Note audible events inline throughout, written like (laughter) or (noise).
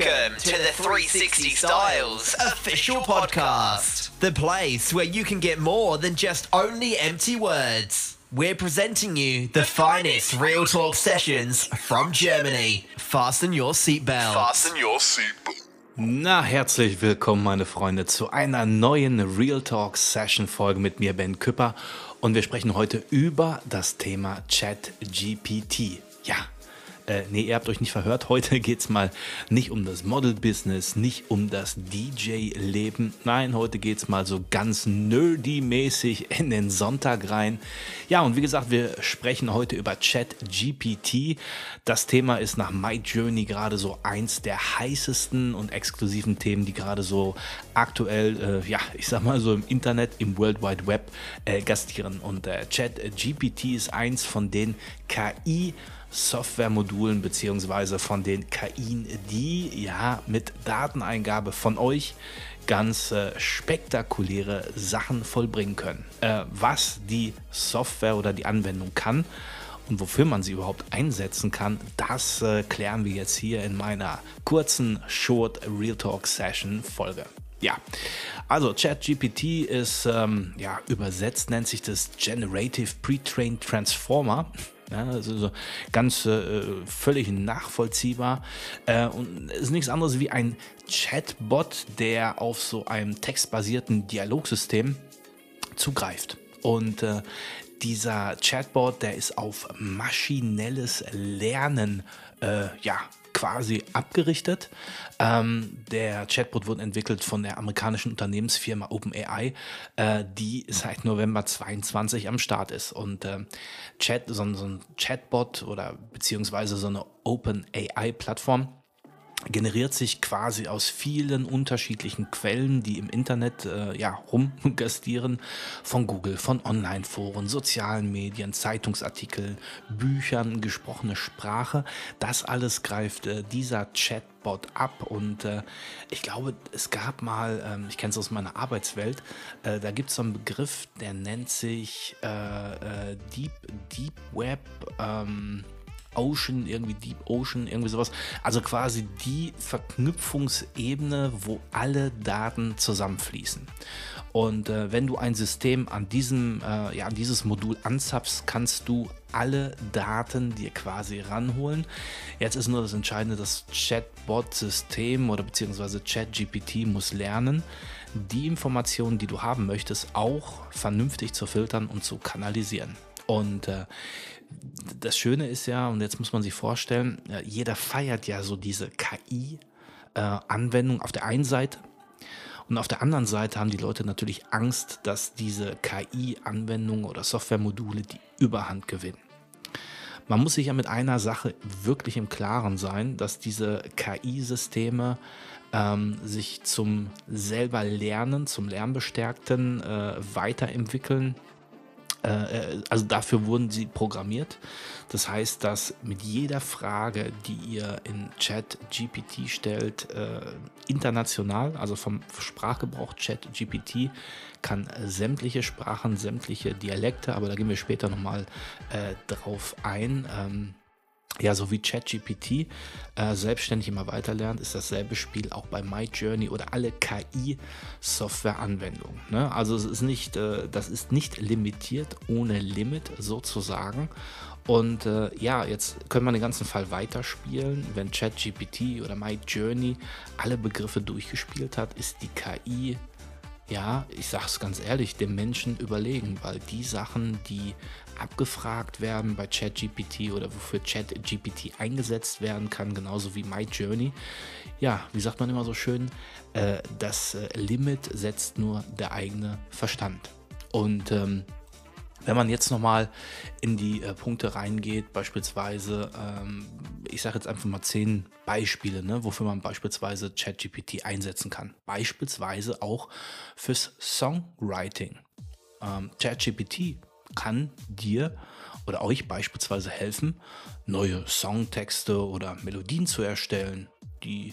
Welcome to the 360 Styles official podcast, the place where you can get more than just only empty words. We're presenting you the finest real talk sessions from Germany. Fasten your seatbelt. Fasten your seatbelt. Na, herzlich willkommen, meine Freunde, zu einer neuen Real Talk Session Folge mit mir, Ben Küpper. Und wir sprechen heute über das Thema Chat GPT. Ja, äh, nee, ihr habt euch nicht verhört. Heute (laughs) geht es mal nicht um das Model-Business, nicht um das DJ-Leben. Nein, heute geht es mal so ganz nerdy-mäßig in den Sonntag rein. Ja, und wie gesagt, wir sprechen heute über Chat-GPT. Das Thema ist nach My Journey gerade so eins der heißesten und exklusiven Themen, die gerade so aktuell, äh, ja, ich sag mal so im Internet, im World Wide Web äh, gastieren. Und äh, Chat-GPT ist eins von den KI- Softwaremodulen beziehungsweise von den KI, die ja mit Dateneingabe von euch ganz äh, spektakuläre Sachen vollbringen können. Äh, was die Software oder die Anwendung kann und wofür man sie überhaupt einsetzen kann, das äh, klären wir jetzt hier in meiner kurzen Short Real Talk Session Folge. Ja, also ChatGPT ist ähm, ja übersetzt nennt sich das Generative Pre-trained Transformer. Ja, also so ganz äh, völlig nachvollziehbar äh, und ist nichts anderes wie ein Chatbot, der auf so einem textbasierten Dialogsystem zugreift. Und äh, dieser Chatbot, der ist auf maschinelles Lernen äh, ja, quasi abgerichtet. Ähm, der Chatbot wurde entwickelt von der amerikanischen Unternehmensfirma OpenAI, äh, die seit November 22 am Start ist. Und äh, Chat, so, so ein Chatbot oder beziehungsweise so eine OpenAI-Plattform generiert sich quasi aus vielen unterschiedlichen Quellen, die im Internet äh, ja, rumgastieren, von Google, von Online-Foren, sozialen Medien, Zeitungsartikeln, Büchern, gesprochene Sprache. Das alles greift äh, dieser Chatbot ab und äh, ich glaube, es gab mal, ähm, ich kenne es aus meiner Arbeitswelt, äh, da gibt es so einen Begriff, der nennt sich äh, äh, Deep, Deep Web. Ähm, Ocean, irgendwie Deep Ocean, irgendwie sowas. Also quasi die Verknüpfungsebene, wo alle Daten zusammenfließen. Und äh, wenn du ein System an diesem, äh, ja, an dieses Modul anzapfst, kannst du alle Daten dir quasi ranholen. Jetzt ist nur das Entscheidende, das Chatbot-System oder beziehungsweise ChatGPT muss lernen, die Informationen, die du haben möchtest, auch vernünftig zu filtern und zu kanalisieren. Und äh, das Schöne ist ja, und jetzt muss man sich vorstellen, jeder feiert ja so diese KI-Anwendung äh, auf der einen Seite. Und auf der anderen Seite haben die Leute natürlich Angst, dass diese KI-Anwendungen oder Softwaremodule die Überhand gewinnen. Man muss sich ja mit einer Sache wirklich im Klaren sein, dass diese KI-Systeme ähm, sich zum selber Lernen, zum Lernbestärkten äh, weiterentwickeln äh, äh, also dafür wurden sie programmiert. Das heißt, dass mit jeder Frage, die ihr in Chat GPT stellt, äh, international, also vom Sprachgebrauch Chat GPT, kann sämtliche Sprachen, sämtliche Dialekte, aber da gehen wir später nochmal äh, drauf ein, ähm, ja, so wie ChatGPT äh, selbstständig immer weiter lernt, ist dasselbe Spiel auch bei MyJourney oder alle KI-Software-Anwendungen. Ne? Also es ist nicht, äh, das ist nicht limitiert, ohne Limit sozusagen. Und äh, ja, jetzt können wir den ganzen Fall weiterspielen. Wenn ChatGPT oder MyJourney alle Begriffe durchgespielt hat, ist die KI ja, ich sag's ganz ehrlich, dem Menschen überlegen, weil die Sachen, die abgefragt werden bei ChatGPT oder wofür ChatGPT eingesetzt werden kann, genauso wie MyJourney, ja, wie sagt man immer so schön, äh, das äh, Limit setzt nur der eigene Verstand. Und ähm, wenn man jetzt nochmal in die äh, Punkte reingeht, beispielsweise, ähm, ich sage jetzt einfach mal zehn Beispiele, ne, wofür man beispielsweise ChatGPT einsetzen kann. Beispielsweise auch fürs Songwriting. Ähm, ChatGPT kann dir oder euch beispielsweise helfen, neue Songtexte oder Melodien zu erstellen. Die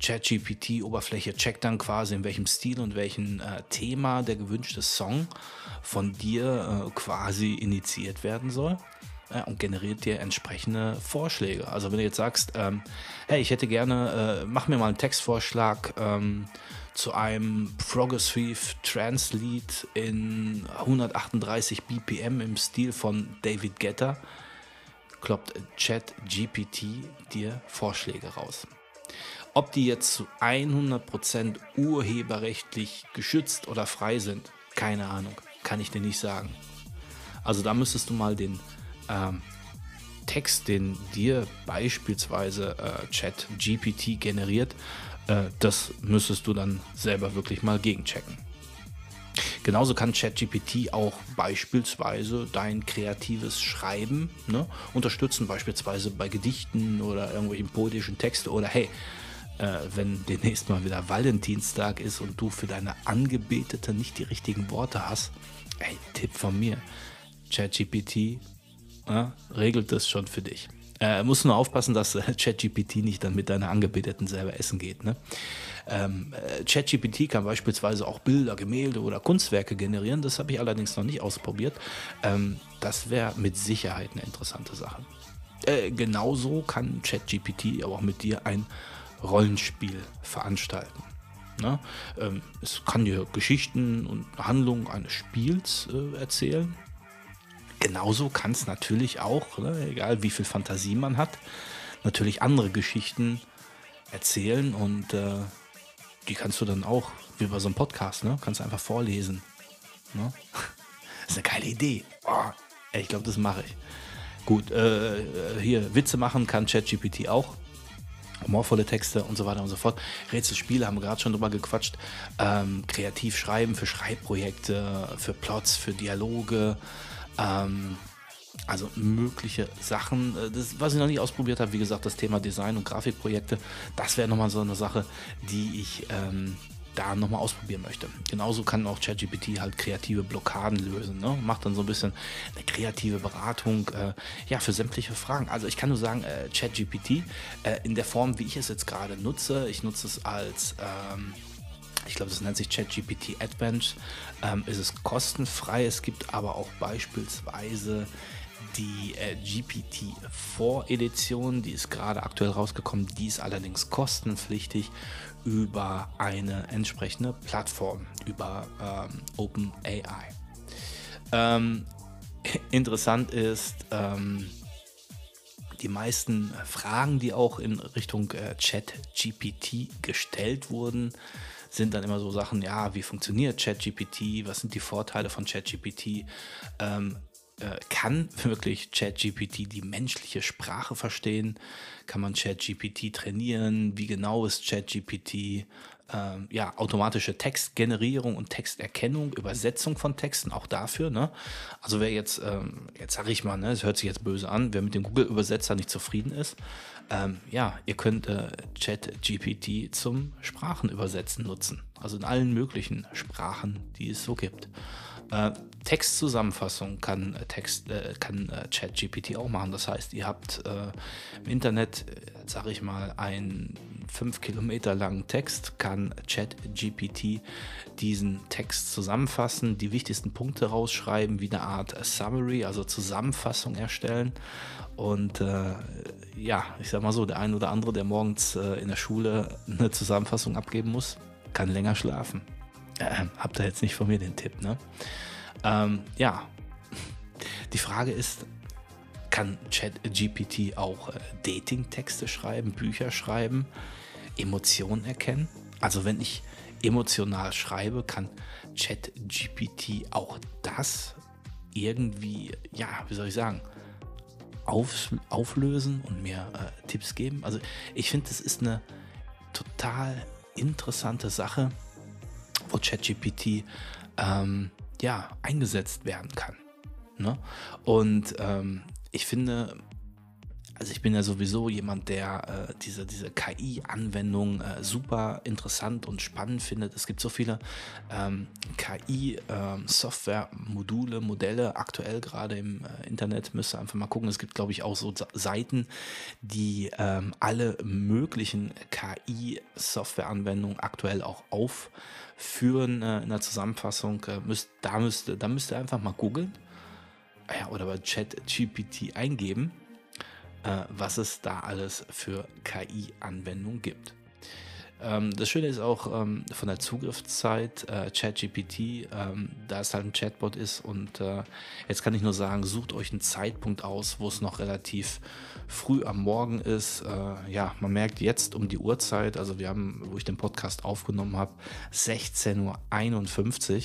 ChatGPT-Oberfläche checkt dann quasi, in welchem Stil und welchem äh, Thema der gewünschte Song von dir äh, quasi initiiert werden soll. ja, und generiert dir entsprechende Vorschläge. Also wenn du jetzt sagst, ähm, hey, ich hätte gerne, äh, mach mir mal einen Textvorschlag ähm, zu einem Progressive Trance Lied in 138 BPM im Stil von David Guetta, kloppt Chat GPT dir Vorschläge raus. Ob die jetzt zu 100% urheberrechtlich geschützt oder frei sind, keine Ahnung, kann ich dir nicht sagen. Also da müsstest du mal den ähm, Text, den dir beispielsweise äh, Chat GPT generiert, äh, das müsstest du dann selber wirklich mal gegenchecken. Genauso kann ChatGPT auch beispielsweise dein kreatives Schreiben ne, unterstützen, beispielsweise bei Gedichten oder irgendwelchen poetischen Texten oder hey, äh, wenn demnächst mal wieder Valentinstag ist und du für deine Angebetete nicht die richtigen Worte hast, ey, Tipp von mir, ChatGPT äh, regelt das schon für dich. Äh, musst nur aufpassen, dass äh, ChatGPT nicht dann mit deiner Angebeteten selber essen geht. Ne? Ähm, äh, ChatGPT kann beispielsweise auch Bilder, Gemälde oder Kunstwerke generieren. Das habe ich allerdings noch nicht ausprobiert. Ähm, das wäre mit Sicherheit eine interessante Sache. Äh, genauso kann ChatGPT aber auch mit dir ein Rollenspiel veranstalten. Ne? Ähm, es kann dir Geschichten und Handlungen eines Spiels äh, erzählen. Genauso kann es natürlich auch, ne, egal wie viel Fantasie man hat, natürlich andere Geschichten erzählen und äh, die kannst du dann auch, wie bei so einem Podcast, ne, kannst du einfach vorlesen. Ne? Das (laughs) ist eine geile Idee. Oh, ich glaube, das mache ich. Gut, äh, hier Witze machen kann ChatGPT auch humorvolle Texte und so weiter und so fort. Rätselspiele haben wir gerade schon drüber gequatscht. Ähm, kreativ schreiben für Schreibprojekte, für Plots, für Dialoge. Ähm, also mögliche Sachen. Äh, das, was ich noch nicht ausprobiert habe, wie gesagt, das Thema Design und Grafikprojekte, das wäre nochmal so eine Sache, die ich ähm, da nochmal ausprobieren möchte. Genauso kann auch ChatGPT halt kreative Blockaden lösen. Ne? Macht dann so ein bisschen eine kreative Beratung äh, ja, für sämtliche Fragen. Also ich kann nur sagen, äh, ChatGPT äh, in der Form, wie ich es jetzt gerade nutze, ich nutze es als... Ähm, ich glaube, das nennt sich ChatGPT Advanced, ähm, ist es kostenfrei. Es gibt aber auch beispielsweise die äh, GPT-4-Edition, die ist gerade aktuell rausgekommen, die ist allerdings kostenpflichtig über eine entsprechende Plattform, über ähm, OpenAI. Ähm, interessant ist, ähm, die meisten Fragen, die auch in Richtung äh, Chat-GPT gestellt wurden, sind dann immer so Sachen, ja, wie funktioniert ChatGPT, was sind die Vorteile von ChatGPT, ähm, äh, kann wirklich ChatGPT die menschliche Sprache verstehen? Kann man ChatGPT trainieren? Wie genau ist ChatGPT? Ähm, ja, automatische Textgenerierung und Texterkennung, Übersetzung von Texten, auch dafür. Ne? Also wer jetzt, ähm, jetzt sage ich mal, ne, es hört sich jetzt böse an, wer mit dem Google-Übersetzer nicht zufrieden ist, ähm, ja, ihr könnt äh, ChatGPT zum Sprachenübersetzen nutzen. Also in allen möglichen Sprachen, die es so gibt. Äh, Textzusammenfassung kann, äh, Text, äh, kann äh, ChatGPT auch machen. Das heißt, ihr habt äh, im Internet, äh, sage ich mal, einen 5 Kilometer langen Text, kann ChatGPT diesen Text zusammenfassen, die wichtigsten Punkte rausschreiben, wie eine Art Summary, also Zusammenfassung erstellen. Und äh, ja, ich sag mal so, der ein oder andere, der morgens in der Schule eine Zusammenfassung abgeben muss, kann länger schlafen. Äh, habt ihr jetzt nicht von mir den Tipp, ne? Ähm, ja, die Frage ist, kann ChatGPT auch äh, Dating-Texte schreiben, Bücher schreiben, Emotionen erkennen? Also wenn ich emotional schreibe, kann ChatGPT auch das irgendwie, ja, wie soll ich sagen, auf, auflösen und mir äh, Tipps geben? Also ich finde, das ist eine total interessante Sache wo ChatGPT ähm, ja, eingesetzt werden kann. Ne? Und ähm, ich finde, also ich bin ja sowieso jemand, der äh, diese, diese KI-Anwendung äh, super interessant und spannend findet. Es gibt so viele ähm, KI-Software-Module, ähm, Modelle aktuell gerade im äh, Internet. Müsst ihr einfach mal gucken. Es gibt, glaube ich, auch so Seiten, die ähm, alle möglichen KI-Software-Anwendungen aktuell auch aufführen äh, in der Zusammenfassung. Äh, müsst, da, müsst, da müsst ihr einfach mal googeln ja, oder bei ChatGPT eingeben, äh, was es da alles für KI-Anwendungen gibt. Ähm, das Schöne ist auch ähm, von der Zugriffszeit, äh, ChatGPT, ähm, da es halt ein Chatbot ist und äh, jetzt kann ich nur sagen, sucht euch einen Zeitpunkt aus, wo es noch relativ früh am Morgen ist. Äh, ja, man merkt jetzt um die Uhrzeit, also wir haben, wo ich den Podcast aufgenommen habe, 16.51 Uhr.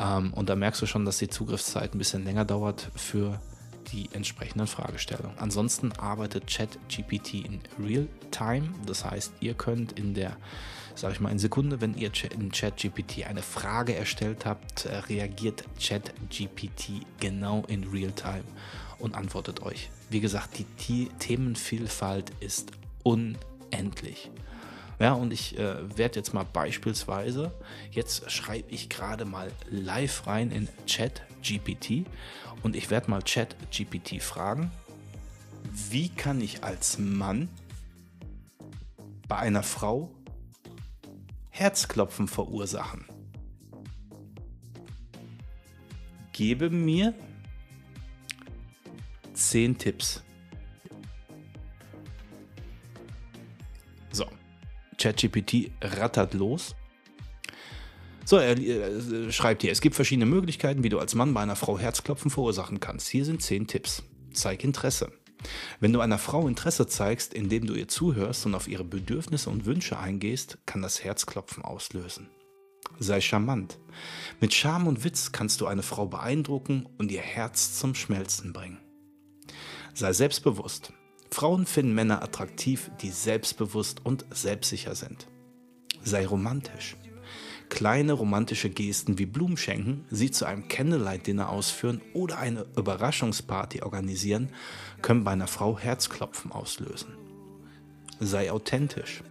Ähm, und da merkst du schon, dass die Zugriffszeit ein bisschen länger dauert für die entsprechenden Fragestellungen. Ansonsten arbeitet ChatGPT in Real-Time. Das heißt, ihr könnt in der, sage ich mal, in Sekunde, wenn ihr in ChatGPT eine Frage erstellt habt, äh, reagiert ChatGPT genau in Real-Time und antwortet euch. Wie gesagt, die Themenvielfalt ist unendlich. Ja, und ich äh, werde jetzt mal beispielsweise, jetzt schreibe ich gerade mal live rein in Chat GPT und ich werde mal Chat GPT fragen, wie kann ich als Mann bei einer Frau Herzklopfen verursachen? Gebe mir 10 Tipps. ChatGPT rattert los. So, er äh, schreibt hier, es gibt verschiedene Möglichkeiten, wie du als Mann bei einer Frau Herzklopfen verursachen kannst. Hier sind zehn Tipps. Zeig Interesse. Wenn du einer Frau Interesse zeigst, indem du ihr zuhörst und auf ihre Bedürfnisse und Wünsche eingehst, kann das Herzklopfen auslösen. Sei charmant. Mit Charme und Witz kannst du eine Frau beeindrucken und ihr Herz zum Schmelzen bringen. Sei selbstbewusst. Frauen finden Männer attraktiv, die selbstbewusst und selbstsicher sind. Sei romantisch. Kleine romantische Gesten wie Blumen schenken, sie zu einem Candlelight-Dinner ausführen oder eine Überraschungsparty organisieren, können bei einer Frau Herzklopfen auslösen. Sei authentisch.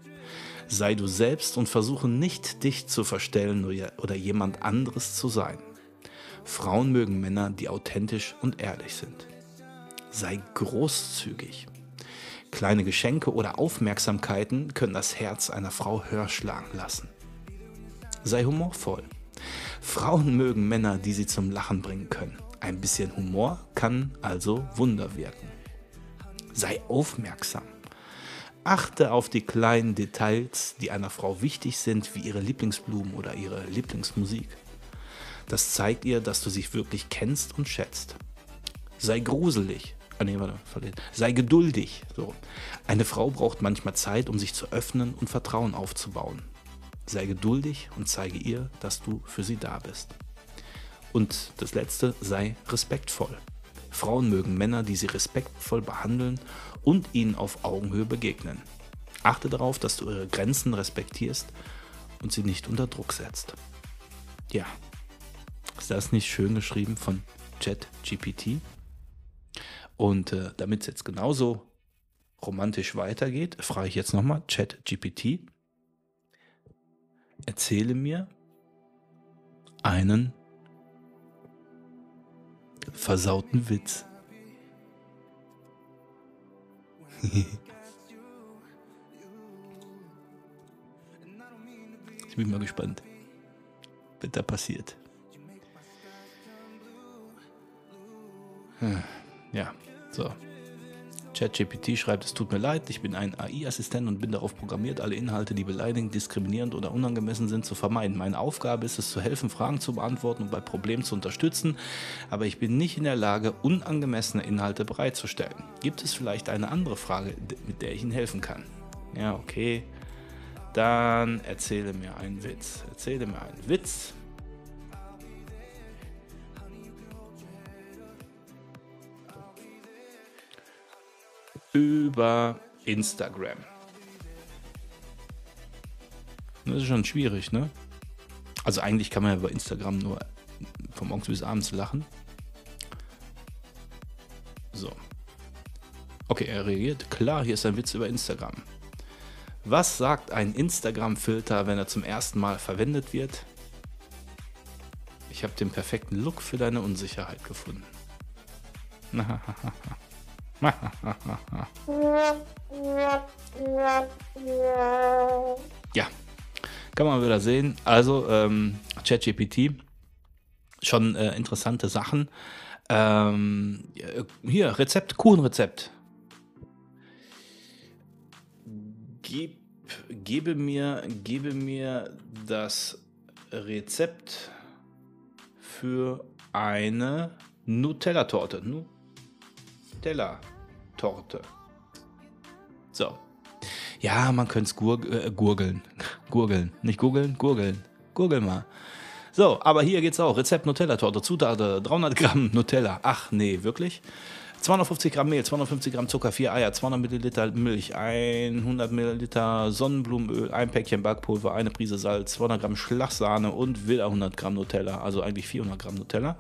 Sei du selbst und versuche nicht, dich zu verstellen oder jemand anderes zu sein. Frauen mögen Männer, die authentisch und ehrlich sind. Sei großzügig. Kleine Geschenke oder Aufmerksamkeiten können das Herz einer Frau höher schlagen lassen. Sei humorvoll. Frauen mögen Männer, die sie zum Lachen bringen können. Ein bisschen Humor kann also Wunder wirken. Sei aufmerksam. Achte auf die kleinen Details, die einer Frau wichtig sind, wie ihre Lieblingsblumen oder ihre Lieblingsmusik. Das zeigt ihr, dass du sie wirklich kennst und schätzt. Sei gruselig. Ah, nee, warte, Sei geduldig. So. Eine Frau braucht manchmal Zeit, um sich zu öffnen und Vertrauen aufzubauen. Sei geduldig und zeige ihr, dass du für sie da bist. Und das letzte, sei respektvoll. Frauen mögen Männer, die sie respektvoll behandeln und ihnen auf Augenhöhe begegnen. Achte darauf, dass du ihre Grenzen respektierst und sie nicht unter Druck setzt. Ja, ist das nicht schön geschrieben von ChatGPT? Und äh, damit es jetzt genauso romantisch weitergeht, frage ich jetzt nochmal ChatGPT. Erzähle mir einen versauten Witz. (laughs) ich bin mal gespannt, was da passiert. Hm, ja. So. ChatGPT schreibt, es tut mir leid, ich bin ein AI-Assistent und bin darauf programmiert, alle Inhalte, die beleidigend, diskriminierend oder unangemessen sind, zu vermeiden. Meine Aufgabe ist es zu helfen, Fragen zu beantworten und bei Problemen zu unterstützen, aber ich bin nicht in der Lage, unangemessene Inhalte bereitzustellen. Gibt es vielleicht eine andere Frage, mit der ich Ihnen helfen kann? Ja, okay. Dann erzähle mir einen Witz. Erzähle mir einen Witz. Über Instagram. Das ist schon schwierig, ne? Also eigentlich kann man ja über Instagram nur von morgens bis abends lachen. So. Okay, er reagiert. Klar, hier ist ein Witz über Instagram. Was sagt ein Instagram-Filter, wenn er zum ersten Mal verwendet wird? Ich habe den perfekten Look für deine Unsicherheit gefunden. (laughs) (laughs) ja, kann man wieder sehen. Also, ähm, ChatGPT, schon äh, interessante Sachen. Ähm, hier, Rezept, Kuchenrezept. Gib, gebe, mir, gebe mir das Rezept für eine Nutella-Torte. Nutella-Torte. So. Ja, man könnte es gur äh, gurgeln. (laughs) Gurgeln. Nicht googeln, gurgeln. Gurgel mal. So, aber hier geht's auch. Rezept Nutella-Torte. Zutaten 300 Gramm (laughs) Nutella. Ach nee, wirklich? 250 Gramm Mehl, 250 Gramm Zucker, 4 Eier, 200 Milliliter Milch, 100 Milliliter Sonnenblumenöl, ein Päckchen Backpulver, eine Prise Salz, 200 Gramm Schlagsahne und wieder 100 Gramm Nutella, also eigentlich 400 Gramm Nutella.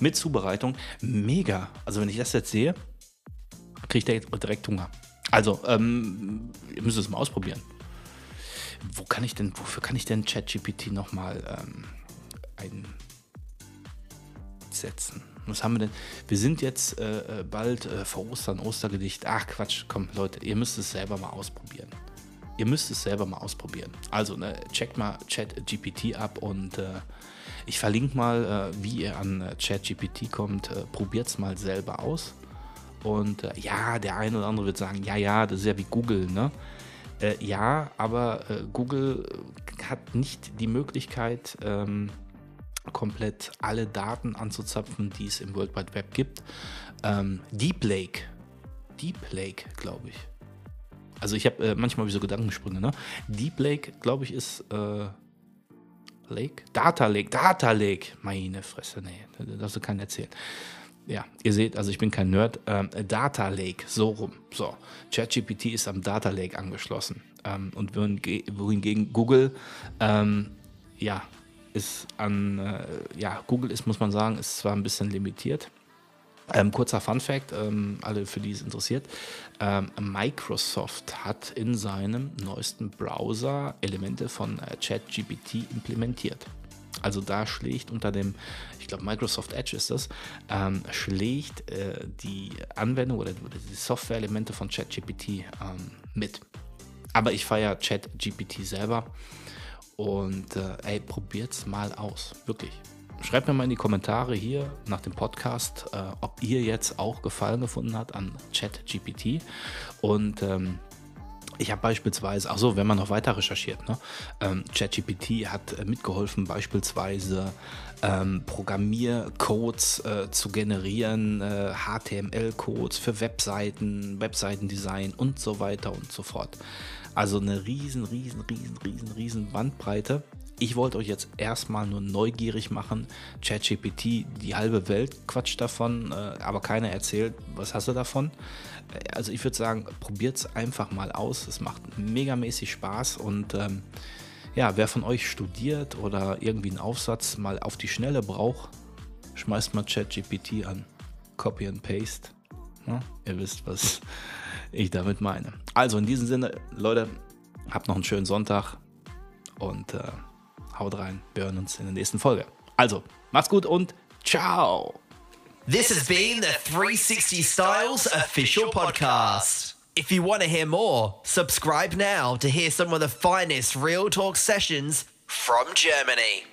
Mit Zubereitung mega. Also wenn ich das jetzt sehe, kriege ich direkt Hunger. Also, ähm, ihr müsst es mal ausprobieren. Wo kann ich denn, wofür kann ich denn ChatGPT nochmal ähm, einsetzen? Was haben wir denn? Wir sind jetzt äh, äh, bald äh, vor Ostern, Ostergedicht. Ach Quatsch, komm Leute, ihr müsst es selber mal ausprobieren. Ihr müsst es selber mal ausprobieren. Also ne, checkt mal ChatGPT ab und äh, ich verlinke mal, äh, wie ihr an äh, ChatGPT kommt. Probiert es mal selber aus. Und ja, der eine oder andere wird sagen, ja, ja, das ist ja wie Google, ne? ja, aber Google hat nicht die Möglichkeit, ähm, komplett alle Daten anzuzapfen, die es im World Wide Web gibt. Ähm, Deep Lake, Deep Lake, glaube ich. Also ich habe äh, manchmal wie so Gedankensprünge, ne? Deep Lake, glaube ich, ist äh, Lake? Data Lake, Data Lake. Meine Fresse, nee, da darfst du erzählen. Ja, ihr seht, also ich bin kein Nerd. Ähm, Data Lake, so rum. So, ChatGPT ist am Data Lake angeschlossen. Ähm, und wohingegen Google, ähm, ja, ist an, äh, ja, Google ist, muss man sagen, ist zwar ein bisschen limitiert. Ähm, kurzer Fun Fact, ähm, alle für die es interessiert. Ähm, Microsoft hat in seinem neuesten Browser Elemente von äh, ChatGPT implementiert. Also da schlägt unter dem, ich glaube Microsoft Edge ist das, ähm, schlägt äh, die Anwendung oder, die Software-Elemente von ChatGPT ähm, mit. Aber ich feiere ChatGPT selber. Und äh, ey, probiert's mal aus. Wirklich. Schreibt mir mal in die Kommentare hier nach dem Podcast, äh, ob ihr jetzt auch Gefallen gefunden habt an ChatGPT. Und ähm, ich habe beispielsweise, ach so, wenn man noch weiter recherchiert, ne? Ähm, ChatGPT hat äh, mitgeholfen, beispielsweise ähm, Programmiercodes äh, zu generieren, äh, HTML-Codes für Webseiten, Webseitendesign und so weiter und so fort. Also eine riesen, riesen, riesen, riesen, riesen Bandbreite. Ich wollte euch jetzt erstmal nur neugierig machen. ChatGPT, die halbe Welt quatscht davon, äh, aber keiner erzählt, was hast du davon. Äh, also ich würde sagen, probiert es einfach mal aus. Es macht megamäßig Spaß und ähm, ja, wer von euch studiert oder irgendwie einen Aufsatz mal auf die Schnelle braucht, schmeißt mal ChatGPT an. Copy and Paste. Ja, ihr wisst, was (laughs) ich damit meine. Also in diesem Sinne, Leute, habt noch einen schönen Sonntag und äh, haut rein. Wir hören uns in der nächsten Folge. Also, macht's gut und ciao. This has been the 360 Styles official podcast. If you want to hear more, subscribe now to hear some of the finest Real Talk sessions from Germany.